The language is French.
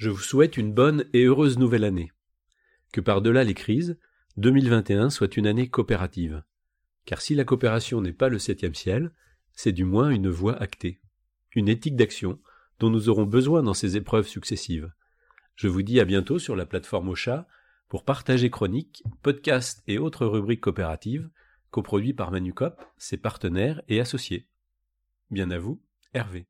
Je vous souhaite une bonne et heureuse nouvelle année. Que par-delà les crises, 2021 soit une année coopérative. Car si la coopération n'est pas le septième ciel, c'est du moins une voie actée, une éthique d'action dont nous aurons besoin dans ces épreuves successives. Je vous dis à bientôt sur la plateforme Ocha pour partager chroniques, podcasts et autres rubriques coopératives coproduits par Manucop, ses partenaires et associés. Bien à vous, Hervé.